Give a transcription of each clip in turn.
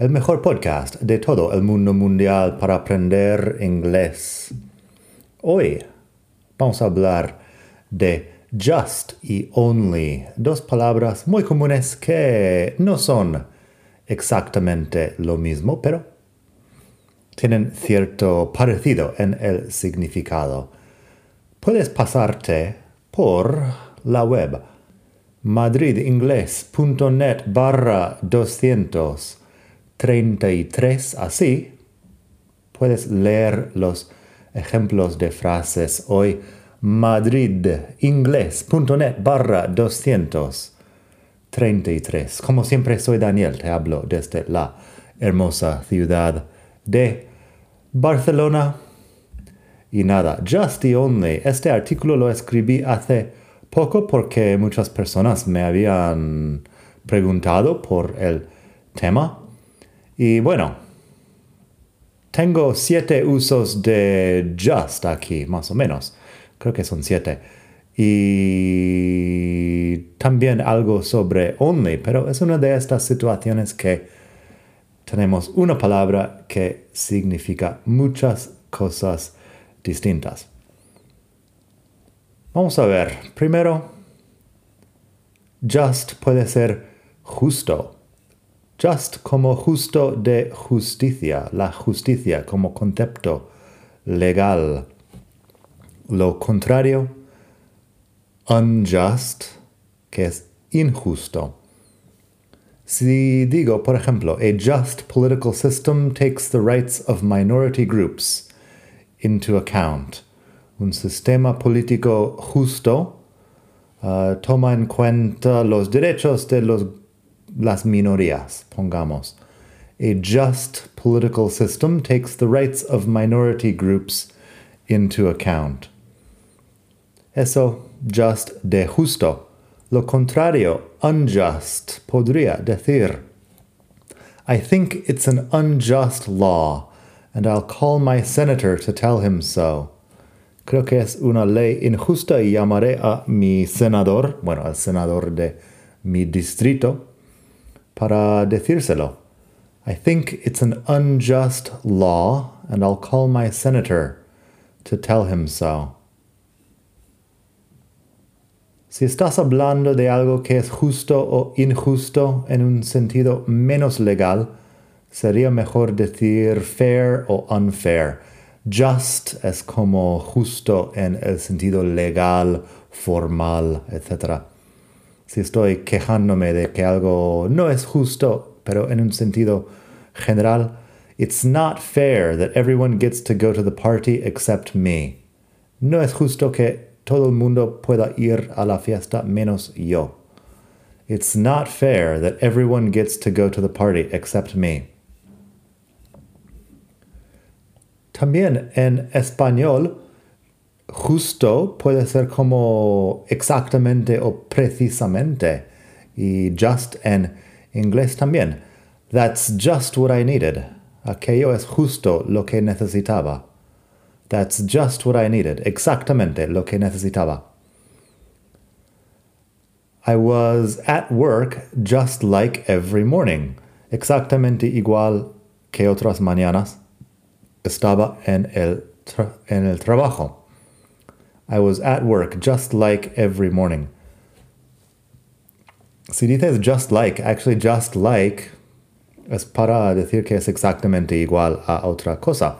el mejor podcast de todo el mundo mundial para aprender inglés. Hoy vamos a hablar de just y only, dos palabras muy comunes que no son exactamente lo mismo, pero tienen cierto parecido en el significado. Puedes pasarte por la web madridingles.net barra 200 33 así, puedes leer los ejemplos de frases hoy madridingles.net barra 233. Como siempre soy Daniel, te hablo desde la hermosa ciudad de Barcelona. Y nada, just the only. Este artículo lo escribí hace poco porque muchas personas me habían preguntado por el tema y bueno, tengo siete usos de just aquí, más o menos. Creo que son siete. Y también algo sobre only, pero es una de estas situaciones que tenemos una palabra que significa muchas cosas distintas. Vamos a ver. Primero, just puede ser justo just como justo de justicia, la justicia como concepto legal. Lo contrario, unjust, que es injusto. Si digo, por ejemplo, a just political system takes the rights of minority groups into account. Un sistema político justo uh, toma en cuenta los derechos de los las minorías, pongamos. A just political system takes the rights of minority groups into account. Eso just de justo. Lo contrario, unjust, podría decir. I think it's an unjust law, and I'll call my senator to tell him so. Creo que es una ley injusta y llamaré a mi senador, bueno, al senador de mi distrito, para decírselo. I think it's an unjust law, and I'll call my senator to tell him so. Si estás hablando de algo que es justo o injusto en un sentido menos legal, sería mejor decir fair o unfair. Just es como justo en el sentido legal, formal, etc si estoy quejándome de que algo no es justo, pero en un sentido general, it's not fair that everyone gets to go to the party except me. No es justo que todo el mundo pueda ir a la fiesta menos yo. It's not fair that everyone gets to go to the party except me. También en español, justo puede ser como exactamente o precisamente. Y just en inglés también. That's just what I needed. Aquello es justo lo que necesitaba. That's just what I needed. Exactamente lo que necesitaba. I was at work just like every morning. Exactamente igual que otras mañanas. Estaba en el, en el trabajo. I was at work just like every morning. Si dices just like, actually just like es para decir que es exactamente igual a otra cosa.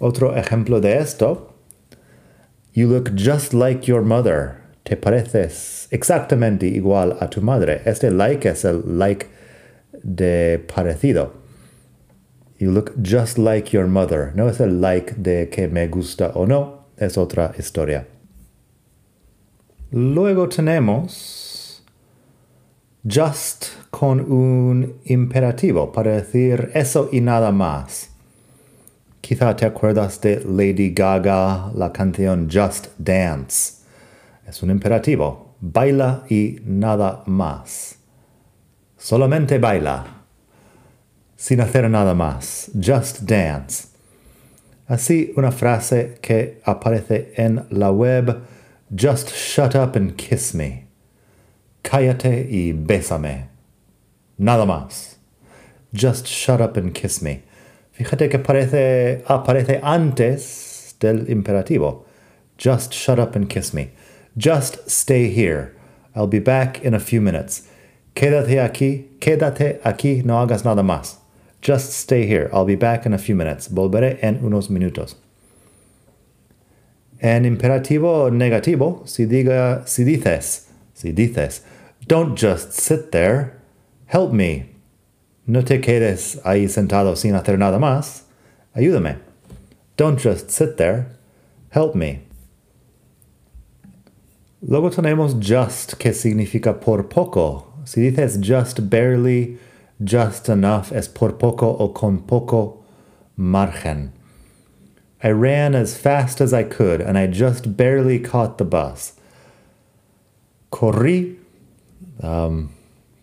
Otro ejemplo de esto, you look just like your mother. Te pareces exactamente igual a tu madre. Este like es el like de parecido. You look just like your mother. No es el like de que me gusta o no es otra historia. Luego tenemos just con un imperativo para decir eso y nada más. Quizá te acuerdas de Lady Gaga, la canción Just Dance. Es un imperativo. Baila y nada más. Solamente baila. Sin hacer nada más. Just dance. Así una frase que aparece en la web. Just shut up and kiss me. Cállate y bésame. Nada más. Just shut up and kiss me. Fíjate que aparece, aparece antes del imperativo. Just shut up and kiss me. Just stay here. I'll be back in a few minutes. Quédate aquí, quédate aquí, no hagas nada más. Just stay here. I'll be back in a few minutes. Volveré en unos minutos. En imperativo negativo, si, diga, si dices, si dices, don't just sit there, help me. No te quedes ahí sentado sin hacer nada más. Ayúdame. Don't just sit there, help me. Luego tenemos just, que significa por poco. Si dices just barely, just enough, es por poco o con poco margen. I ran as fast as I could and I just barely caught the bus. Corrí um,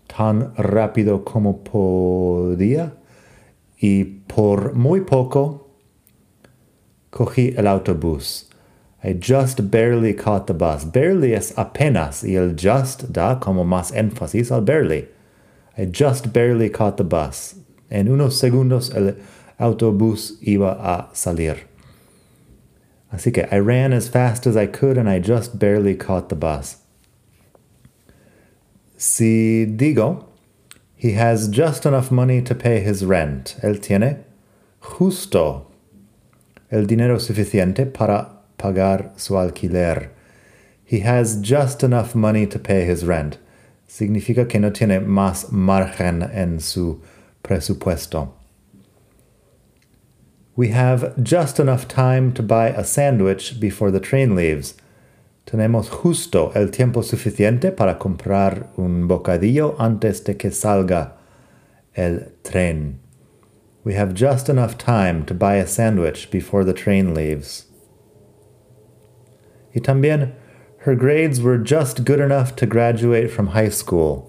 tan rápido como podía y por muy poco cogí el autobús. I just barely caught the bus. Barely es apenas y el just da como más énfasis al barely. I just barely caught the bus. En unos segundos el autobús iba a salir. Así que I ran as fast as I could and I just barely caught the bus. Si digo, he has just enough money to pay his rent. Él tiene justo el dinero suficiente para pagar su alquiler. He has just enough money to pay his rent. Significa que no tiene más margen en su presupuesto. We have just enough time to buy a sandwich before the train leaves. Tenemos justo el tiempo suficiente para comprar un bocadillo antes de que salga el tren. We have just enough time to buy a sandwich before the train leaves. Y también, her grades were just good enough to graduate from high school.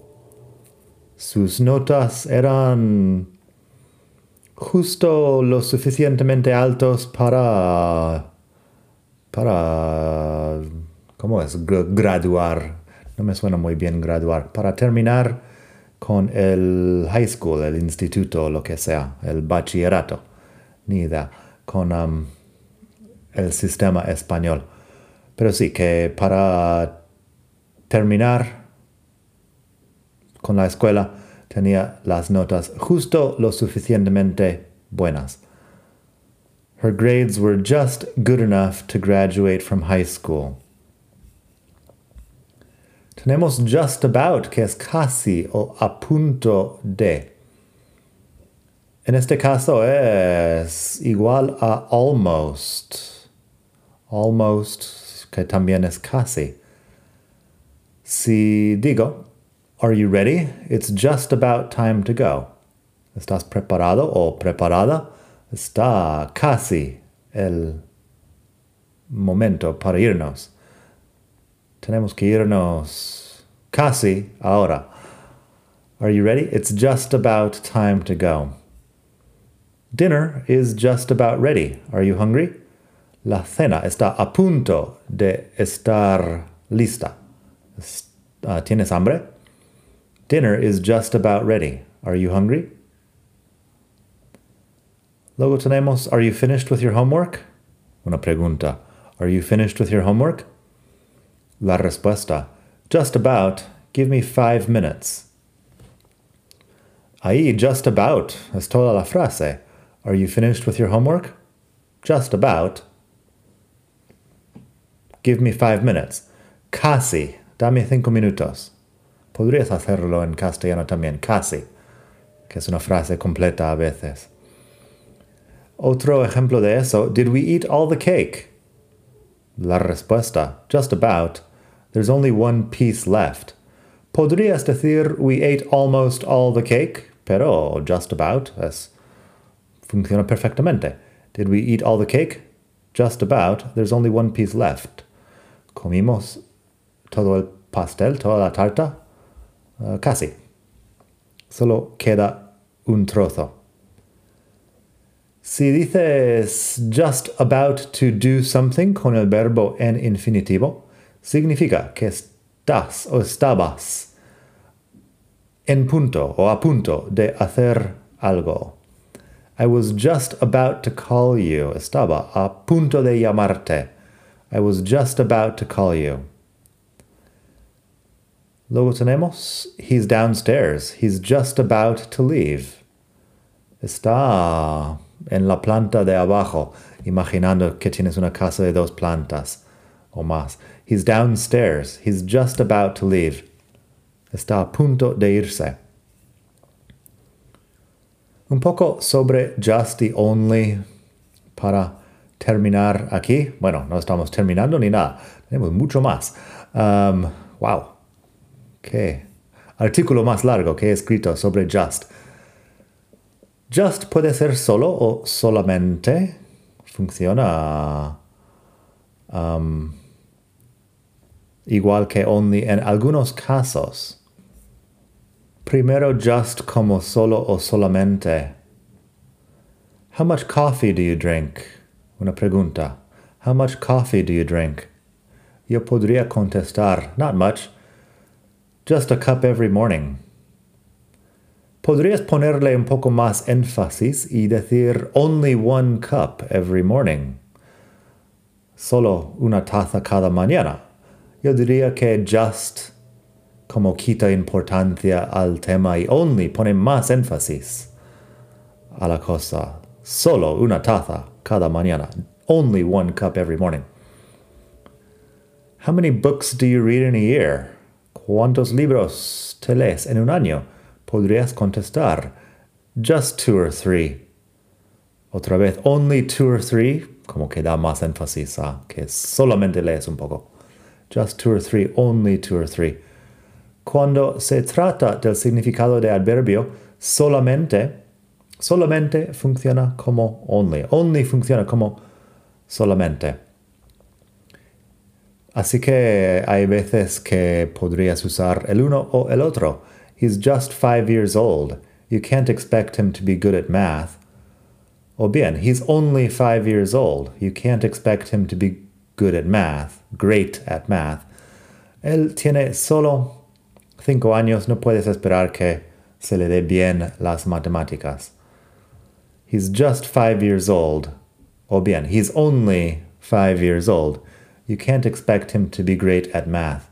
Sus notas eran justo lo suficientemente altos para... para... ¿Cómo es? Graduar. No me suena muy bien graduar. Para terminar con el high school, el instituto, lo que sea, el bachillerato. Ni. Con um, el sistema español. Pero sí, que para terminar con la escuela tenía las notas justo lo suficientemente buenas. Her grades were just good enough to graduate from high school. Tenemos just about, que es casi o a punto de. En este caso es igual a almost. Almost que también es casi. Si digo, Are you ready? It's just about time to go. ¿Estás preparado o preparada? Está casi el momento para irnos. Tenemos que irnos casi ahora. Are you ready? It's just about time to go. Dinner is just about ready. Are you hungry? La cena está a punto de estar lista. Uh, ¿Tienes hambre? Dinner is just about ready. Are you hungry? Luego tenemos, Are you finished with your homework? Una pregunta. Are you finished with your homework? La respuesta. Just about. Give me five minutes. Ahí, just about, es toda la frase. Are you finished with your homework? Just about. Give me five minutes. Casi. Dame cinco minutos. Podrías hacerlo en castellano también. Casi. Que es una frase completa a veces. Otro ejemplo de eso. Did we eat all the cake? La respuesta. Just about. There's only one piece left. Podrías decir we ate almost all the cake, pero just about es funciona perfectamente. Did we eat all the cake? Just about. There's only one piece left. Comimos todo el pastel, toda la tarta? Uh, casi. Solo queda un trozo. Si dices just about to do something con el verbo en infinitivo, significa que estás o estabas en punto o a punto de hacer algo. I was just about to call you. Estaba a punto de llamarte. I was just about to call you. Luego tenemos, he's downstairs. He's just about to leave. Está en la planta de abajo, imaginando que tienes una casa de dos plantas o más. He's downstairs. He's just about to leave. Está a punto de irse. Un poco sobre just y only para terminar aquí. Bueno, no estamos terminando ni nada. Tenemos mucho más. Um, wow. Qué artículo más largo que he escrito sobre just. Just puede ser solo o solamente. Funciona um, igual que only en algunos casos. Primero just como solo o solamente. How much coffee do you drink? Una pregunta. How much coffee do you drink? Yo podría contestar, not much. Just a cup every morning. Podrías ponerle un poco más énfasis y decir only one cup every morning. Solo una taza cada mañana. Yo diría que just como quita importancia al tema y only pone más énfasis a la cosa. Solo una taza cada mañana. Only one cup every morning. How many books do you read in a year? ¿Cuántos libros te lees en un año? podrías contestar, just two or three. Otra vez, only two or three, como que da más énfasis a que solamente lees un poco. Just two or three, only two or three. Cuando se trata del significado de adverbio, solamente, solamente funciona como only. Only funciona como solamente. Así que hay veces que podrías usar el uno o el otro. He's just five years old. You can't expect him to be good at math. O bien, he's only five years old. You can't expect him to be good at math, great at math. Él tiene solo cinco años, no puedes esperar que se le dé bien las matemáticas. He's just five years old. O bien, he's only five years old. You can't expect him to be great at math.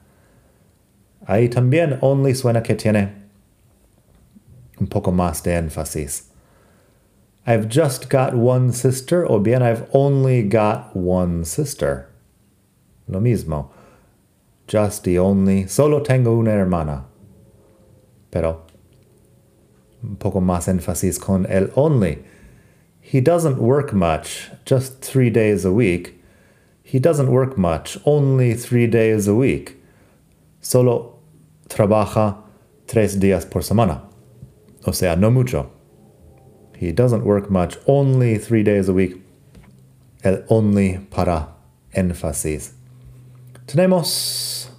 Ahí también only suena que tiene un poco más de énfasis. I've just got one sister o bien I've only got one sister. Lo mismo. Just y only. Solo tengo una hermana. Pero un poco más énfasis con el only. He doesn't work much, just three days a week. He doesn't work much, only three days a week. Solo trabaja tres días por semana. O sea, no mucho. He doesn't work much, only three days a week. El only para énfasis. Tenemos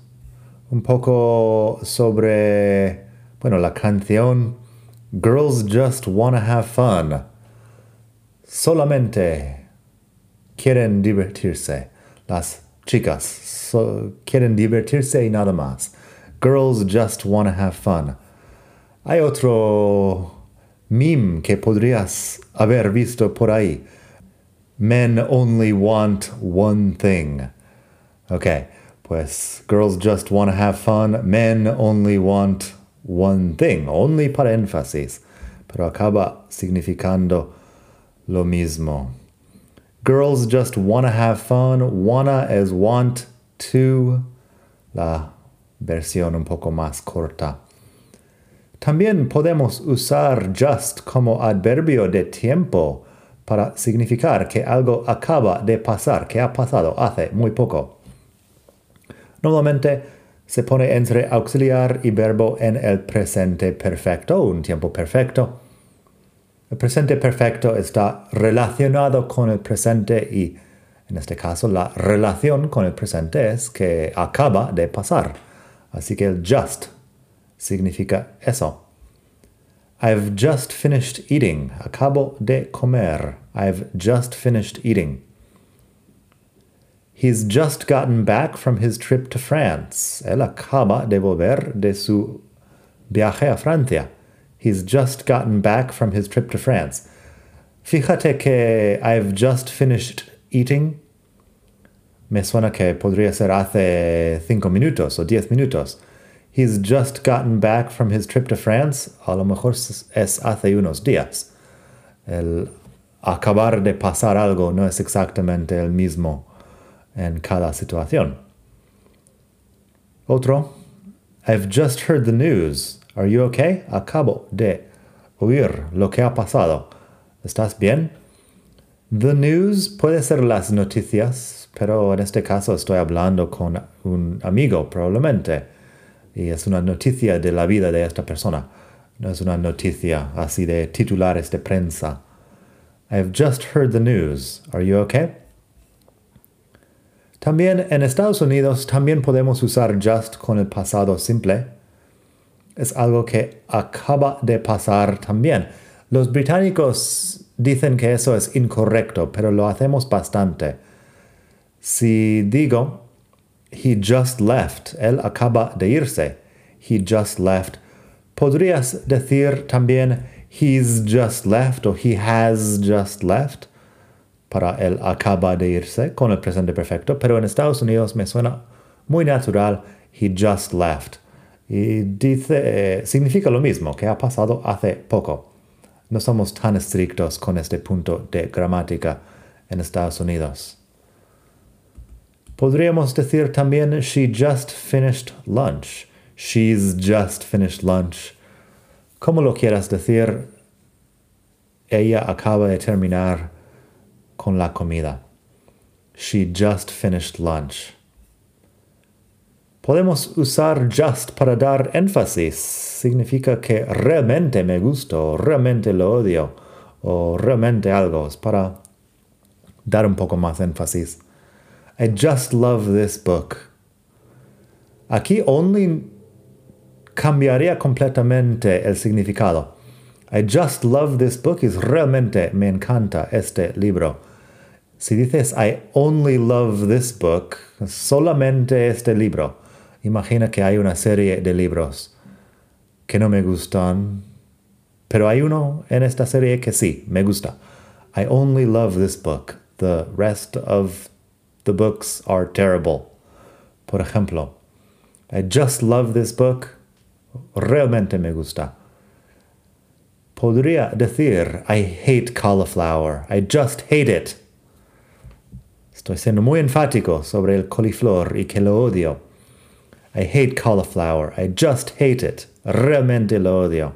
un poco sobre, bueno, la canción Girls Just Wanna Have Fun. Solamente quieren divertirse. Las chicas so, quieren divertirse y nada más. Girls Just Wanna Have Fun. Hay otro meme que podrías haber visto por ahí. Men only want one thing. Ok, pues girls just want to have fun. Men only want one thing. Only para énfasis. Pero acaba significando lo mismo. Girls just want to have fun. Wanna es want to. La versión un poco más corta. También podemos usar just como adverbio de tiempo para significar que algo acaba de pasar, que ha pasado hace muy poco. Normalmente se pone entre auxiliar y verbo en el presente perfecto, un tiempo perfecto. El presente perfecto está relacionado con el presente y, en este caso, la relación con el presente es que acaba de pasar. Así que el just significa eso. I've just finished eating. Acabo de comer. I've just finished eating. He's just gotten back from his trip to France. Él acaba de volver de su viaje a Francia. He's just gotten back from his trip to France. Fíjate que I've just finished eating. Me suena que podría ser hace cinco minutos o diez minutos. He's just gotten back from his trip to France. A lo mejor es hace unos días. El acabar de pasar algo no es exactamente el mismo en cada situación. Otro, I've just heard the news. Are you okay? Acabo de oír lo que ha pasado. ¿Estás bien? The news puede ser las noticias, pero en este caso estoy hablando con un amigo probablemente. Y es una noticia de la vida de esta persona. No es una noticia así de titulares de prensa. I've just heard the news. Are you okay? También en Estados Unidos también podemos usar just con el pasado simple. Es algo que acaba de pasar también. Los británicos dicen que eso es incorrecto, pero lo hacemos bastante. Si digo, he just left, él acaba de irse, he just left, podrías decir también, he's just left o he has just left para él acaba de irse con el presente perfecto, pero en Estados Unidos me suena muy natural, he just left. Y dice, eh, significa lo mismo, que ha pasado hace poco. No somos tan estrictos con este punto de gramática en Estados Unidos. Podríamos decir también, she just finished lunch. She's just finished lunch. Como lo quieras decir, ella acaba de terminar con la comida. She just finished lunch. Podemos usar just para dar énfasis. Significa que realmente me gusta o realmente lo odio o realmente algo. Es para dar un poco más énfasis. I just love this book. Aquí only cambiaría completamente el significado. I just love this book is realmente me encanta este libro. Si dices I only love this book, solamente este libro, imagina que hay una serie de libros que no me gustan, pero hay uno en esta serie que sí, me gusta. I only love this book. The rest of the books are terrible. Por ejemplo, I just love this book. Realmente me gusta. Podría decir, I hate cauliflower. I just hate it. Estoy siendo muy enfático sobre el coliflor y que lo odio. I hate cauliflower. I just hate it. Realmente lo odio.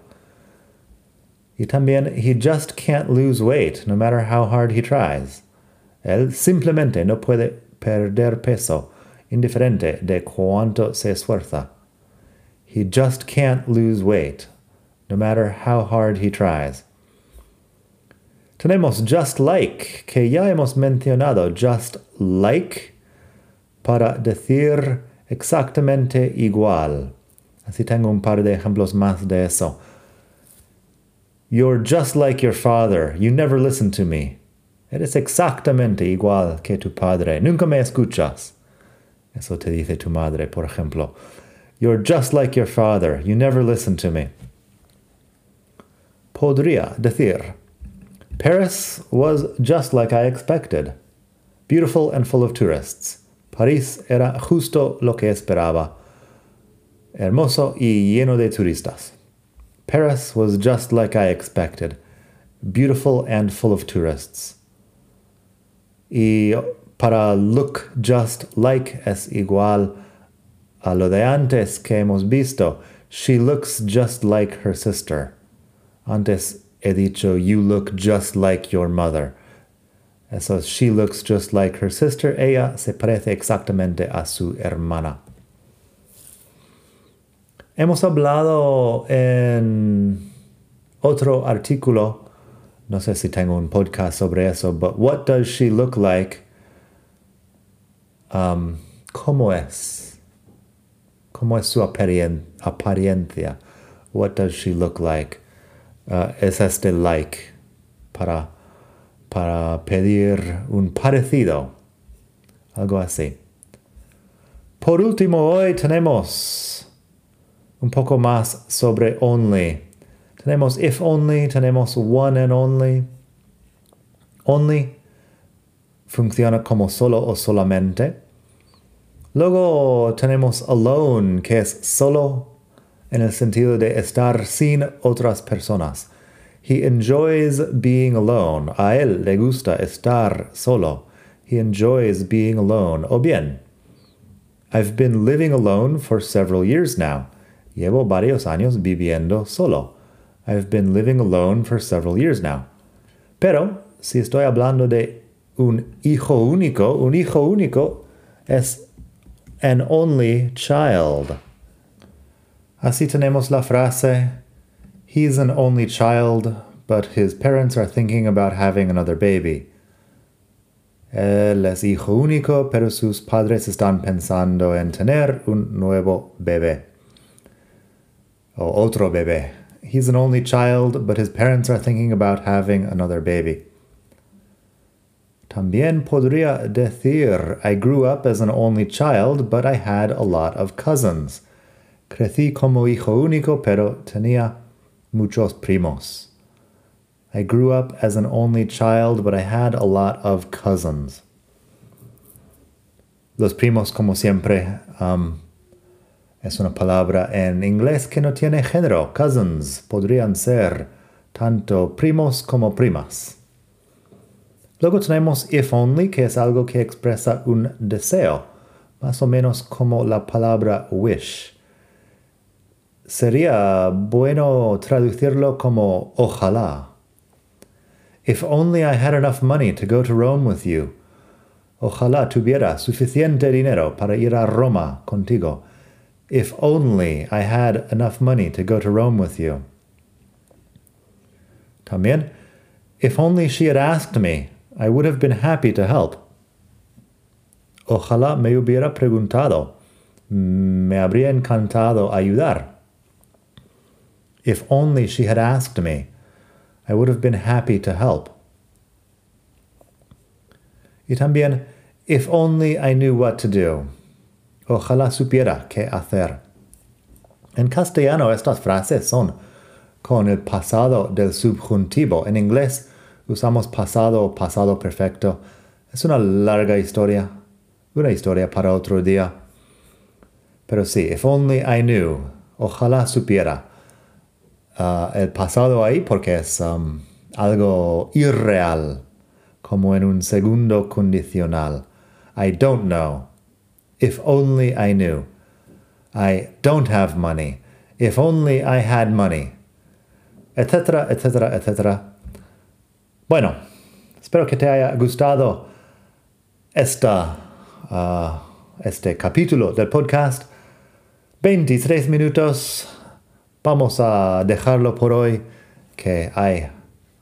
Y también, he just can't lose weight, no matter how hard he tries. Él simplemente no puede perder peso, indiferente de cuánto se esfuerza. He just can't lose weight, no matter how hard he tries. Tenemos just like, que ya hemos mencionado, just like, para decir exactamente igual. Así tengo un par de ejemplos más de eso. You're just like your father. You never listen to me. Eres exactamente igual que tu padre. Nunca me escuchas. Eso te dice tu madre, por ejemplo. You're just like your father. You never listen to me. Podría decir, Paris was just like I expected. Beautiful and full of tourists. París era justo lo que esperaba. Hermoso y lleno de turistas. Paris was just like I expected. Beautiful and full of tourists. Y para look just like es igual a lo de antes que hemos visto. She looks just like her sister. Antes he dicho, you look just like your mother. Eso she looks just like her sister. Ella se parece exactamente a su hermana. Hemos hablado en otro artículo, no sé si tengo un podcast sobre eso, but what does she look like? Um, ¿Cómo es? ¿Cómo es su apariencia? What does she look like? Uh, es este like para, para pedir un parecido, algo así. Por último, hoy tenemos un poco más sobre only. Tenemos if only, tenemos one and only. Only funciona como solo o solamente. Luego tenemos alone, que es solo en el sentido de estar sin otras personas. He enjoys being alone. A él le gusta estar solo. He enjoys being alone. O bien, I've been living alone for several years now. Llevo varios años viviendo solo. I've been living alone for several years now. Pero, si estoy hablando de un hijo único, un hijo único es an only child. Así tenemos la frase, he's an only child, but his parents are thinking about having another baby. Él es hijo único, pero sus padres están pensando en tener un nuevo bebé. O otro bebé. He's an only child, but his parents are thinking about having another baby. También podría decir, I grew up as an only child, but I had a lot of cousins. Crecí como hijo único, pero tenía muchos primos. I grew up as an only child, but I had a lot of cousins. Los primos, como siempre, um, es una palabra en inglés que no tiene género. Cousins podrían ser tanto primos como primas. Luego tenemos if only, que es algo que expresa un deseo, más o menos como la palabra wish sería bueno traducirlo como ojalá. If only I had enough money to go to Rome with you. Ojalá tuviera suficiente dinero para ir a Roma contigo. If only I had enough money to go to Rome with you. También, if only she had asked me, I would have been happy to help. Ojalá me hubiera preguntado. Me habría encantado ayudar. If only she had asked me, I would have been happy to help. Y también, if only I knew what to do. Ojalá supiera qué hacer. En castellano estas frases son con el pasado del subjuntivo. En inglés usamos pasado o pasado perfecto. Es una larga historia, una historia para otro día. Pero sí, if only I knew, ojalá supiera. Uh, el pasado ahí porque es um, algo irreal, como en un segundo condicional. I don't know. If only I knew. I don't have money. If only I had money. Etcétera, etcétera, etcétera. Bueno, espero que te haya gustado esta, uh, este capítulo del podcast. 23 minutos vamos a dejarlo por hoy, que hay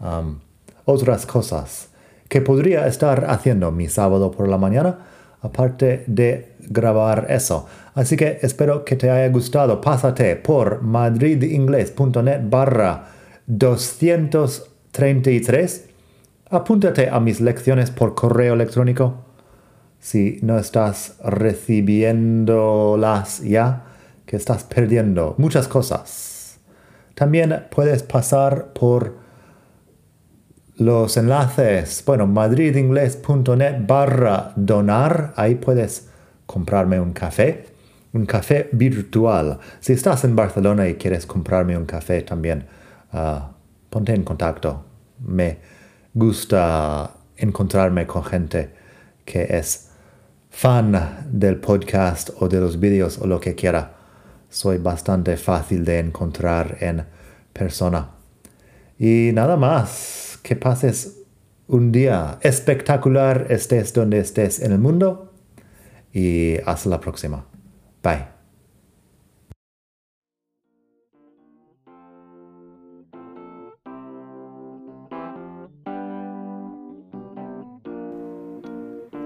um, otras cosas que podría estar haciendo mi sábado por la mañana, aparte de grabar eso. Así que espero que te haya gustado. Pásate por madridingles.net barra 233. Apúntate a mis lecciones por correo electrónico. Si no estás recibiéndolas ya, que estás perdiendo muchas cosas. También puedes pasar por los enlaces, bueno, madridingles.net barra donar, ahí puedes comprarme un café, un café virtual. Si estás en Barcelona y quieres comprarme un café también, ah, ponte en contacto. Me gusta encontrarme con gente que es fan del podcast o de los vídeos o lo que quiera soy bastante fácil de encontrar en persona. Y nada más, que pases un día espectacular, estés donde estés en el mundo. Y hasta la próxima. Bye.